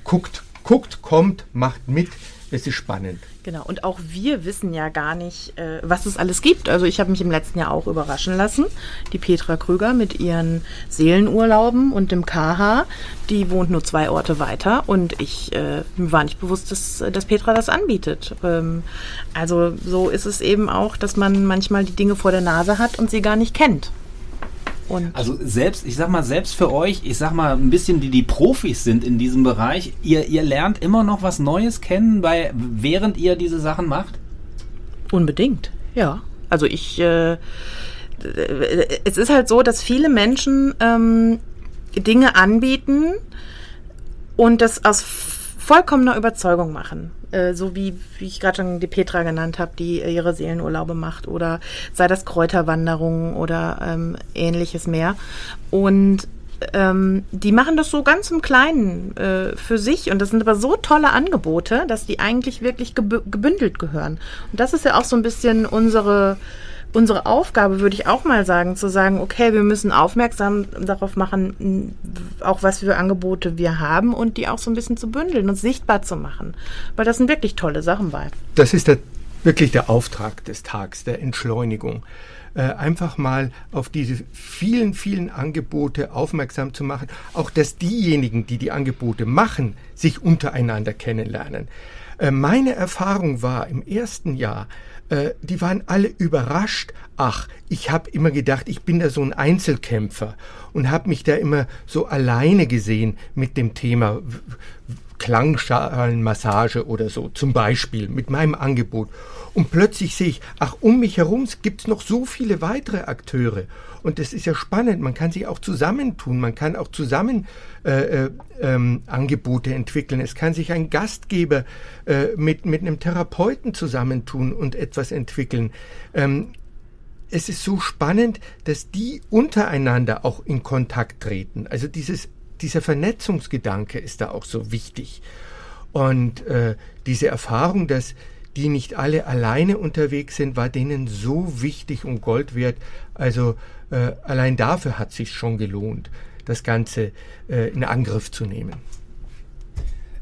guckt, guckt, kommt, macht mit. Es ist spannend. Genau, und auch wir wissen ja gar nicht, äh, was es alles gibt. Also ich habe mich im letzten Jahr auch überraschen lassen. Die Petra Krüger mit ihren Seelenurlauben und dem KH, die wohnt nur zwei Orte weiter und ich äh, war nicht bewusst, dass, dass Petra das anbietet. Ähm, also so ist es eben auch, dass man manchmal die Dinge vor der Nase hat und sie gar nicht kennt. Und also selbst, ich sag mal, selbst für euch, ich sag mal, ein bisschen die, die Profis sind in diesem Bereich, ihr, ihr lernt immer noch was Neues kennen, bei, während ihr diese Sachen macht? Unbedingt, ja. Also ich, äh, es ist halt so, dass viele Menschen ähm, Dinge anbieten und das aus vollkommener Überzeugung machen. Äh, so wie, wie ich gerade schon die Petra genannt habe, die äh, ihre Seelenurlaube macht oder sei das Kräuterwanderungen oder ähm, ähnliches mehr. Und ähm, die machen das so ganz im Kleinen äh, für sich und das sind aber so tolle Angebote, dass die eigentlich wirklich gebündelt gehören. Und das ist ja auch so ein bisschen unsere unsere Aufgabe, würde ich auch mal sagen, zu sagen, okay, wir müssen aufmerksam darauf machen, auch was für Angebote wir haben und die auch so ein bisschen zu bündeln und sichtbar zu machen. Weil das sind wirklich tolle Sachen bei. Das ist der, wirklich der Auftrag des Tags, der Entschleunigung. Äh, einfach mal auf diese vielen, vielen Angebote aufmerksam zu machen. Auch, dass diejenigen, die die Angebote machen, sich untereinander kennenlernen. Äh, meine Erfahrung war im ersten Jahr, äh, die waren alle überrascht. Ach, ich habe immer gedacht, ich bin da so ein Einzelkämpfer und habe mich da immer so alleine gesehen mit dem Thema Klangschalenmassage oder so, zum Beispiel mit meinem Angebot. Und plötzlich sehe ich, ach, um mich herum gibt es noch so viele weitere Akteure. Und das ist ja spannend. Man kann sich auch zusammentun. Man kann auch zusammen äh, äh, ähm, Angebote entwickeln. Es kann sich ein Gastgeber äh, mit, mit einem Therapeuten zusammentun und etwas entwickeln. Ähm, es ist so spannend, dass die untereinander auch in Kontakt treten. Also dieses, dieser Vernetzungsgedanke ist da auch so wichtig. Und äh, diese Erfahrung, dass die nicht alle alleine unterwegs sind, war denen so wichtig und Gold wert. Also äh, allein dafür hat sich schon gelohnt, das Ganze äh, in Angriff zu nehmen.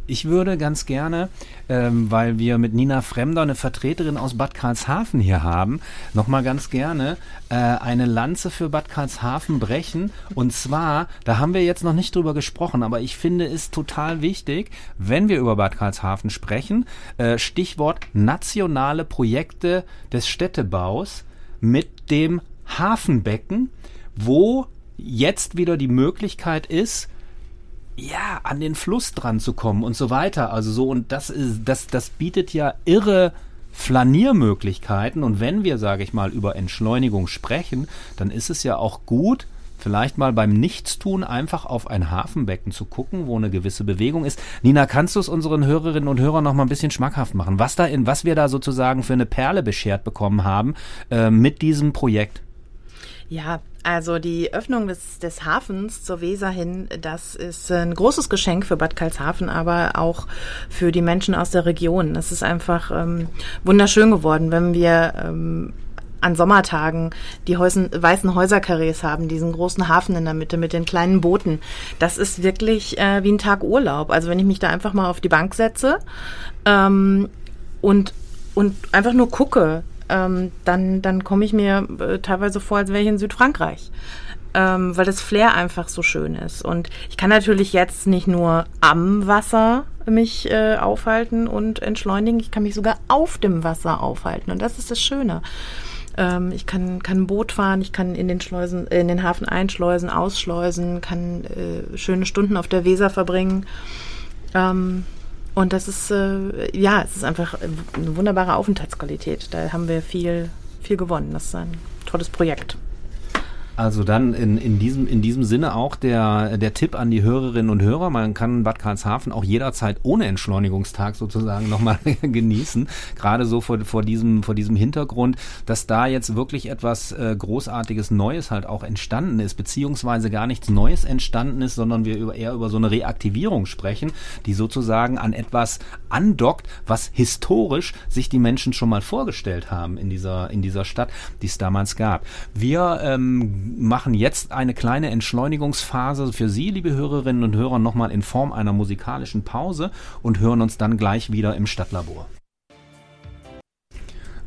Ich würde ganz gerne, ähm, weil wir mit Nina Fremder eine Vertreterin aus Bad Karlshafen hier haben, nochmal ganz gerne äh, eine Lanze für Bad Karlshafen brechen. Und zwar, da haben wir jetzt noch nicht drüber gesprochen, aber ich finde es total wichtig, wenn wir über Bad Karlshafen sprechen, äh, Stichwort nationale Projekte des Städtebaus mit dem Hafenbecken, wo jetzt wieder die Möglichkeit ist, ja, an den Fluss dran zu kommen und so weiter. Also so, und das ist, das, das bietet ja irre Flaniermöglichkeiten. Und wenn wir, sage ich mal, über Entschleunigung sprechen, dann ist es ja auch gut, vielleicht mal beim Nichtstun einfach auf ein Hafenbecken zu gucken, wo eine gewisse Bewegung ist. Nina, kannst du es unseren Hörerinnen und Hörern noch mal ein bisschen schmackhaft machen, was da in, was wir da sozusagen für eine Perle beschert bekommen haben äh, mit diesem Projekt? Ja, also die Öffnung des, des Hafens zur Weser hin, das ist ein großes Geschenk für Bad Karlshafen, aber auch für die Menschen aus der Region. Es ist einfach ähm, wunderschön geworden, wenn wir ähm, an Sommertagen die Häusen, weißen Häuserkarrees haben, diesen großen Hafen in der Mitte mit den kleinen Booten. Das ist wirklich äh, wie ein Tag Urlaub. Also wenn ich mich da einfach mal auf die Bank setze ähm, und, und einfach nur gucke, ähm, dann, dann komme ich mir äh, teilweise vor, als wäre ich in Südfrankreich. ähm, weil das Flair einfach so schön ist. Und ich kann natürlich jetzt nicht nur am Wasser mich äh, aufhalten und entschleunigen, ich kann mich sogar auf dem Wasser aufhalten. Und das ist das Schöne. Ähm, ich kann, kann ein Boot fahren, ich kann in den Schleusen, in den Hafen einschleusen, ausschleusen, kann äh, schöne Stunden auf der Weser verbringen. Ähm, und das ist, äh, ja, es ist einfach eine wunderbare Aufenthaltsqualität. Da haben wir viel, viel gewonnen. Das ist ein tolles Projekt. Also dann in, in, diesem, in diesem Sinne auch der, der Tipp an die Hörerinnen und Hörer. Man kann Bad Karlshafen auch jederzeit ohne Entschleunigungstag sozusagen nochmal genießen. Gerade so vor, vor, diesem, vor diesem Hintergrund, dass da jetzt wirklich etwas äh, Großartiges Neues halt auch entstanden ist, beziehungsweise gar nichts Neues entstanden ist, sondern wir über, eher über so eine Reaktivierung sprechen, die sozusagen an etwas andockt, was historisch sich die Menschen schon mal vorgestellt haben in dieser, in dieser Stadt, die es damals gab. Wir ähm, machen jetzt eine kleine Entschleunigungsphase für Sie, liebe Hörerinnen und Hörer, nochmal in Form einer musikalischen Pause und hören uns dann gleich wieder im Stadtlabor.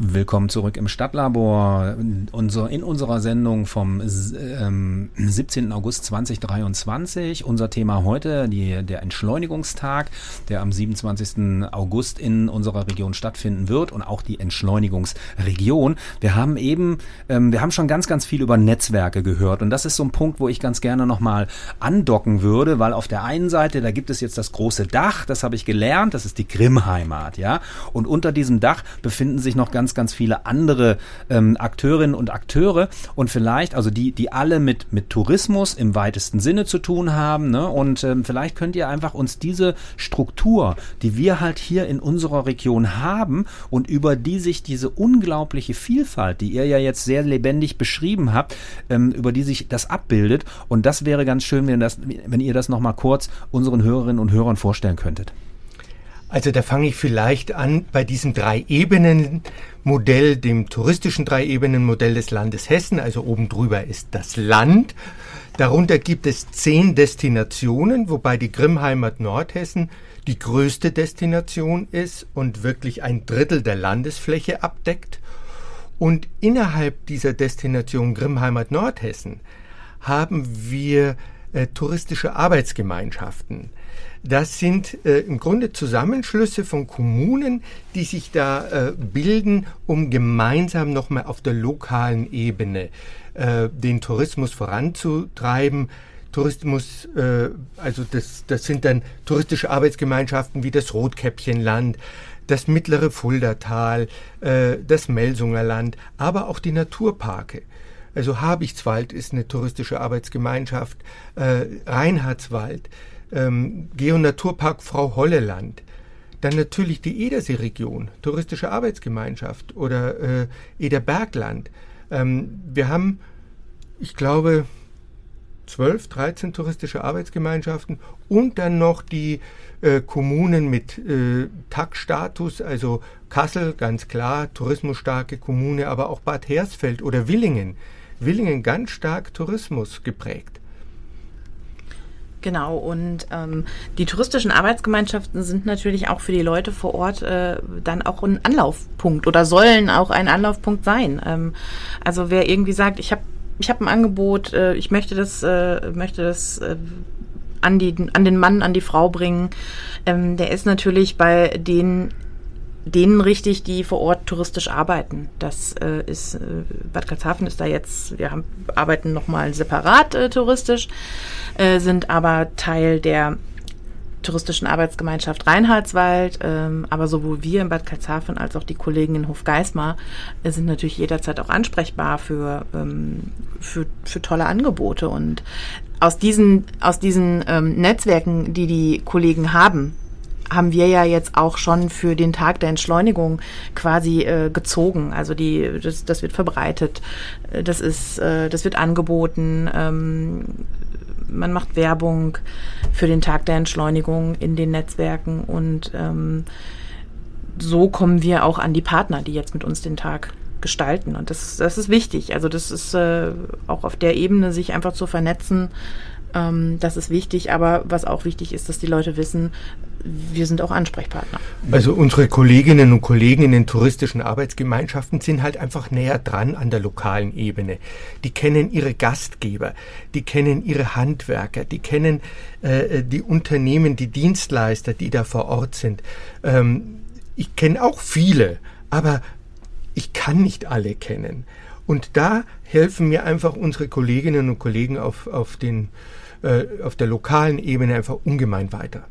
Willkommen zurück im Stadtlabor. In unserer Sendung vom ähm, 17. August 2023. Unser Thema heute, die, der Entschleunigungstag, der am 27. August in unserer Region stattfinden wird und auch die Entschleunigungsregion. Wir haben eben, ähm, wir haben schon ganz, ganz viel über Netzwerke gehört und das ist so ein Punkt, wo ich ganz gerne nochmal andocken würde, weil auf der einen Seite, da gibt es jetzt das große Dach, das habe ich gelernt, das ist die Grimm-Heimat, ja. Und unter diesem Dach befinden sich noch ganz ganz, ganz viele andere ähm, Akteurinnen und Akteure und vielleicht, also die, die alle mit, mit Tourismus im weitesten Sinne zu tun haben. Ne? Und ähm, vielleicht könnt ihr einfach uns diese Struktur, die wir halt hier in unserer Region haben und über die sich diese unglaubliche Vielfalt, die ihr ja jetzt sehr lebendig beschrieben habt, ähm, über die sich das abbildet. Und das wäre ganz schön, wenn, das, wenn ihr das nochmal kurz unseren Hörerinnen und Hörern vorstellen könntet. Also da fange ich vielleicht an bei diesem Drei-Ebenen-Modell, dem touristischen Drei-Ebenen-Modell des Landes Hessen. Also oben drüber ist das Land. Darunter gibt es zehn Destinationen, wobei die Grimmheimat Nordhessen die größte Destination ist und wirklich ein Drittel der Landesfläche abdeckt. Und innerhalb dieser Destination Grimmheimat Nordhessen haben wir äh, touristische Arbeitsgemeinschaften. Das sind äh, im Grunde Zusammenschlüsse von Kommunen, die sich da äh, bilden, um gemeinsam nochmal auf der lokalen Ebene äh, den Tourismus voranzutreiben. Tourismus, äh, also das, das sind dann touristische Arbeitsgemeinschaften wie das Rotkäppchenland, das mittlere Fuldatal, äh, das Melsunger Land, aber auch die Naturparke. Also Habichtswald ist eine touristische Arbeitsgemeinschaft, äh, Reinhardswald, ähm, Geonaturpark Frau Holleland. Dann natürlich die Edersee-Region, touristische Arbeitsgemeinschaft oder äh, Ederbergland. Ähm, wir haben, ich glaube, 12, 13 touristische Arbeitsgemeinschaften und dann noch die äh, Kommunen mit äh, TAG-Status, also Kassel, ganz klar, tourismusstarke Kommune, aber auch Bad Hersfeld oder Willingen. Willingen ganz stark Tourismus geprägt. Genau, und ähm, die touristischen Arbeitsgemeinschaften sind natürlich auch für die Leute vor Ort äh, dann auch ein Anlaufpunkt oder sollen auch ein Anlaufpunkt sein. Ähm, also wer irgendwie sagt, ich habe ich hab ein Angebot, äh, ich möchte das, äh, möchte das äh, an, die, an den Mann, an die Frau bringen, ähm, der ist natürlich bei den denen richtig, die vor Ort touristisch arbeiten. Das äh, ist, äh, Bad Karlshafen ist da jetzt, wir haben, arbeiten nochmal separat äh, touristisch, äh, sind aber Teil der touristischen Arbeitsgemeinschaft Reinhardswald, ähm, aber sowohl wir in Bad Karlshafen als auch die Kollegen in Hofgeismar äh, sind natürlich jederzeit auch ansprechbar für, ähm, für, für tolle Angebote und aus diesen, aus diesen ähm, Netzwerken, die die Kollegen haben, haben wir ja jetzt auch schon für den Tag der Entschleunigung quasi äh, gezogen. Also die, das, das wird verbreitet, äh, das ist, äh, das wird angeboten. Ähm, man macht Werbung für den Tag der Entschleunigung in den Netzwerken und ähm, so kommen wir auch an die Partner, die jetzt mit uns den Tag gestalten. Und das, das ist wichtig. Also das ist äh, auch auf der Ebene, sich einfach zu vernetzen, ähm, das ist wichtig. Aber was auch wichtig ist, dass die Leute wissen, wir sind auch Ansprechpartner. Also unsere Kolleginnen und Kollegen in den touristischen Arbeitsgemeinschaften sind halt einfach näher dran an der lokalen Ebene. Die kennen ihre Gastgeber, die kennen ihre Handwerker, die kennen äh, die Unternehmen, die Dienstleister, die da vor Ort sind. Ähm, ich kenne auch viele, aber ich kann nicht alle kennen. Und da helfen mir einfach unsere Kolleginnen und Kollegen auf, auf, den, äh, auf der lokalen Ebene einfach ungemein weiter.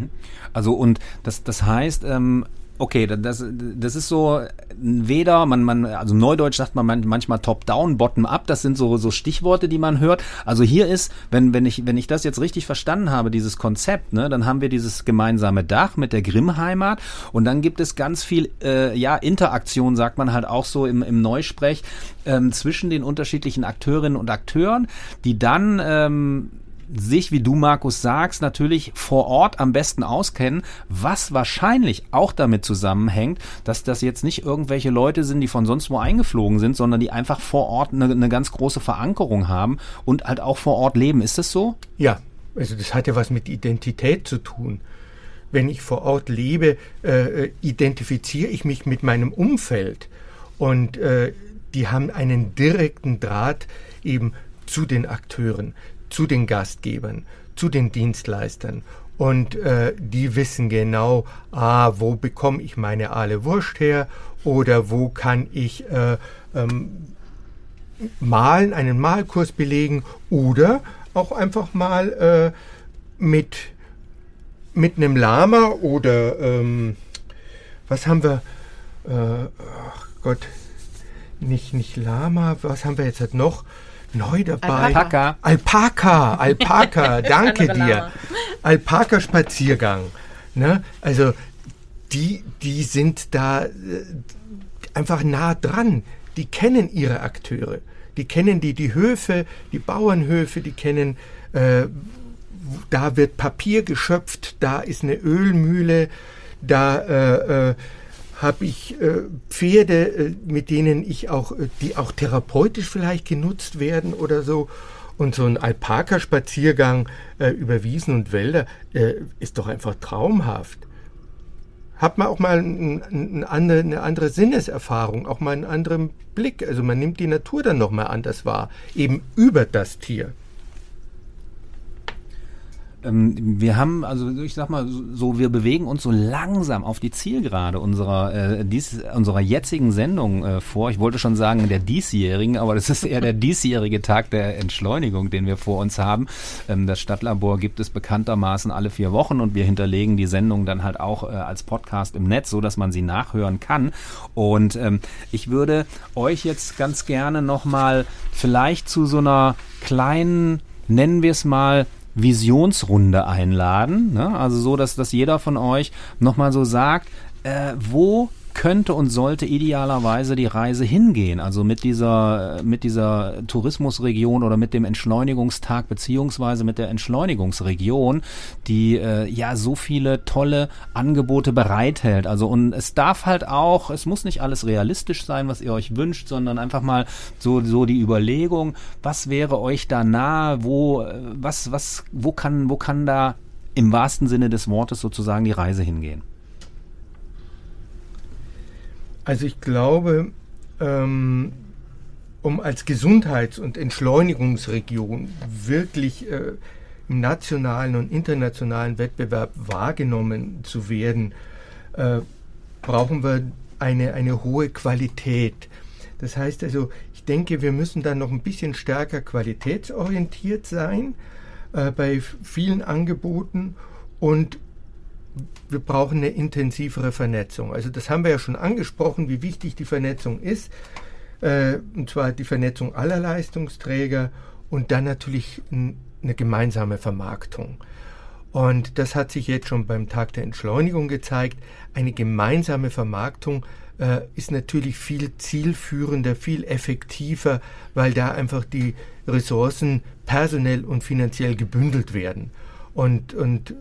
Mhm. Also und das, das heißt, ähm, okay, das, das ist so weder, man, man, also Neudeutsch sagt man manchmal Top-Down, Bottom-Up, das sind so, so Stichworte, die man hört. Also hier ist, wenn, wenn ich, wenn ich das jetzt richtig verstanden habe, dieses Konzept, ne, dann haben wir dieses gemeinsame Dach mit der Grimm-Heimat und dann gibt es ganz viel, äh, ja, Interaktion, sagt man halt auch so im, im Neusprech, ähm, zwischen den unterschiedlichen Akteurinnen und Akteuren, die dann, ähm, sich, wie du Markus sagst, natürlich vor Ort am besten auskennen, was wahrscheinlich auch damit zusammenhängt, dass das jetzt nicht irgendwelche Leute sind, die von sonst wo eingeflogen sind, sondern die einfach vor Ort eine, eine ganz große Verankerung haben und halt auch vor Ort leben. Ist das so? Ja, also das hat ja was mit Identität zu tun. Wenn ich vor Ort lebe, äh, identifiziere ich mich mit meinem Umfeld und äh, die haben einen direkten Draht eben zu den Akteuren zu den Gastgebern, zu den Dienstleistern. Und äh, die wissen genau, ah, wo bekomme ich meine Aale Wurst her oder wo kann ich äh, ähm, malen, einen Malkurs belegen oder auch einfach mal äh, mit, mit einem Lama oder ähm, was haben wir, äh, ach Gott, nicht, nicht Lama, was haben wir jetzt halt noch? Neu dabei. Alpaka. Alpaka, Alpaka, danke dir. Alpaka-Spaziergang. Ne? Also die, die sind da äh, einfach nah dran. Die kennen ihre Akteure. Die kennen die, die Höfe, die Bauernhöfe, die kennen, äh, da wird Papier geschöpft, da ist eine Ölmühle, da äh, äh, habe ich äh, Pferde, äh, mit denen ich auch, äh, die auch therapeutisch vielleicht genutzt werden oder so. Und so ein Alpaka-Spaziergang über Wiesen und Wälder ist doch einfach traumhaft. Hat man auch mal eine andere Sinneserfahrung, auch mal einen anderen Blick. Also man nimmt die Natur dann nochmal anders wahr, eben über das Tier. Ähm, wir haben, also ich sag mal, so wir bewegen uns so langsam auf die Zielgerade unserer äh, dies, unserer jetzigen Sendung äh, vor. Ich wollte schon sagen der diesjährigen, aber das ist eher der diesjährige Tag der Entschleunigung, den wir vor uns haben. Ähm, das Stadtlabor gibt es bekanntermaßen alle vier Wochen und wir hinterlegen die Sendung dann halt auch äh, als Podcast im Netz, so dass man sie nachhören kann. Und ähm, ich würde euch jetzt ganz gerne noch mal vielleicht zu so einer kleinen nennen wir es mal Visionsrunde einladen. Ne? Also so, dass, dass jeder von euch nochmal so sagt, äh, wo könnte und sollte idealerweise die Reise hingehen? Also mit dieser, mit dieser Tourismusregion oder mit dem Entschleunigungstag beziehungsweise mit der Entschleunigungsregion, die äh, ja so viele tolle Angebote bereithält. Also und es darf halt auch, es muss nicht alles realistisch sein, was ihr euch wünscht, sondern einfach mal so, so die Überlegung, was wäre euch da nahe, wo, äh, was, was, wo kann, wo kann da im wahrsten Sinne des Wortes sozusagen die Reise hingehen? Also ich glaube, ähm, um als Gesundheits- und Entschleunigungsregion wirklich äh, im nationalen und internationalen Wettbewerb wahrgenommen zu werden, äh, brauchen wir eine, eine hohe Qualität. Das heißt also, ich denke, wir müssen da noch ein bisschen stärker qualitätsorientiert sein äh, bei vielen Angeboten und wir brauchen eine intensivere Vernetzung. Also das haben wir ja schon angesprochen, wie wichtig die Vernetzung ist. Äh, und zwar die Vernetzung aller Leistungsträger und dann natürlich eine gemeinsame Vermarktung. Und das hat sich jetzt schon beim Tag der Entschleunigung gezeigt. Eine gemeinsame Vermarktung äh, ist natürlich viel zielführender, viel effektiver, weil da einfach die Ressourcen personell und finanziell gebündelt werden. Und, und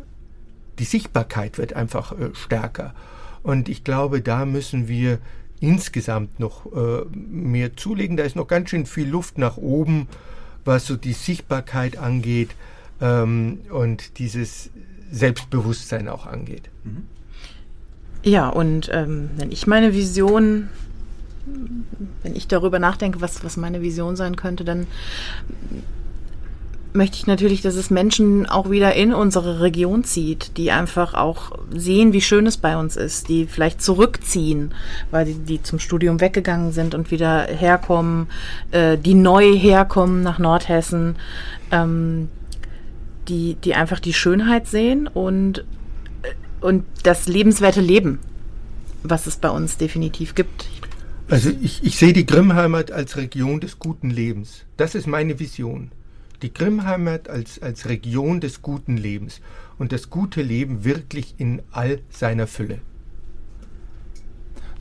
die Sichtbarkeit wird einfach äh, stärker. Und ich glaube, da müssen wir insgesamt noch äh, mehr zulegen. Da ist noch ganz schön viel Luft nach oben, was so die Sichtbarkeit angeht. ähm, und dieses Selbstbewusstsein auch angeht. Ja, und ähm, wenn ich meine Vision, wenn ich darüber nachdenke, was, was meine Vision sein könnte, dann möchte ich natürlich, dass es Menschen auch wieder in unsere Region zieht, die einfach auch sehen, wie schön es bei uns ist, die vielleicht zurückziehen, weil die, die zum Studium weggegangen sind und wieder herkommen, äh, die neu herkommen nach Nordhessen, ähm, die, die einfach die Schönheit sehen und, und das lebenswerte Leben, was es bei uns definitiv gibt. Also ich, ich sehe die Grimmheimat als Region des guten Lebens. Das ist meine Vision die Grimmheimat als, als Region des guten Lebens und das gute Leben wirklich in all seiner Fülle.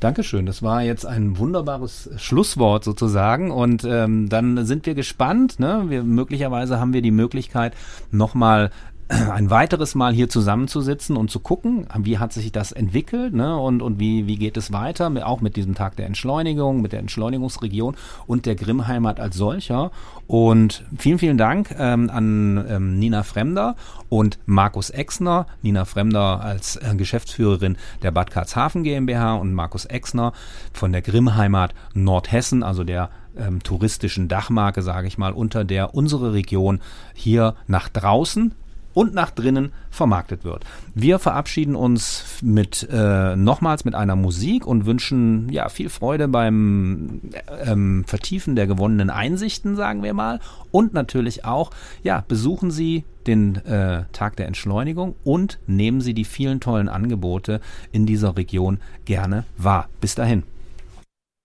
Dankeschön. Das war jetzt ein wunderbares Schlusswort sozusagen. Und ähm, dann sind wir gespannt. Ne? Wir, möglicherweise haben wir die Möglichkeit, nochmal ein weiteres Mal hier zusammenzusitzen und zu gucken, wie hat sich das entwickelt ne? und, und wie, wie geht es weiter, auch mit diesem Tag der Entschleunigung, mit der Entschleunigungsregion und der Grimmheimat als solcher. Und vielen, vielen Dank ähm, an ähm, Nina Fremder und Markus Exner. Nina Fremder als äh, Geschäftsführerin der Bad Karlshafen GmbH und Markus Exner von der Grimmheimat Nordhessen, also der ähm, touristischen Dachmarke, sage ich mal, unter der unsere Region hier nach draußen und nach drinnen vermarktet wird. Wir verabschieden uns mit äh, nochmals mit einer Musik und wünschen ja viel Freude beim ähm, Vertiefen der gewonnenen Einsichten, sagen wir mal, und natürlich auch ja besuchen Sie den äh, Tag der Entschleunigung und nehmen Sie die vielen tollen Angebote in dieser Region gerne wahr. Bis dahin.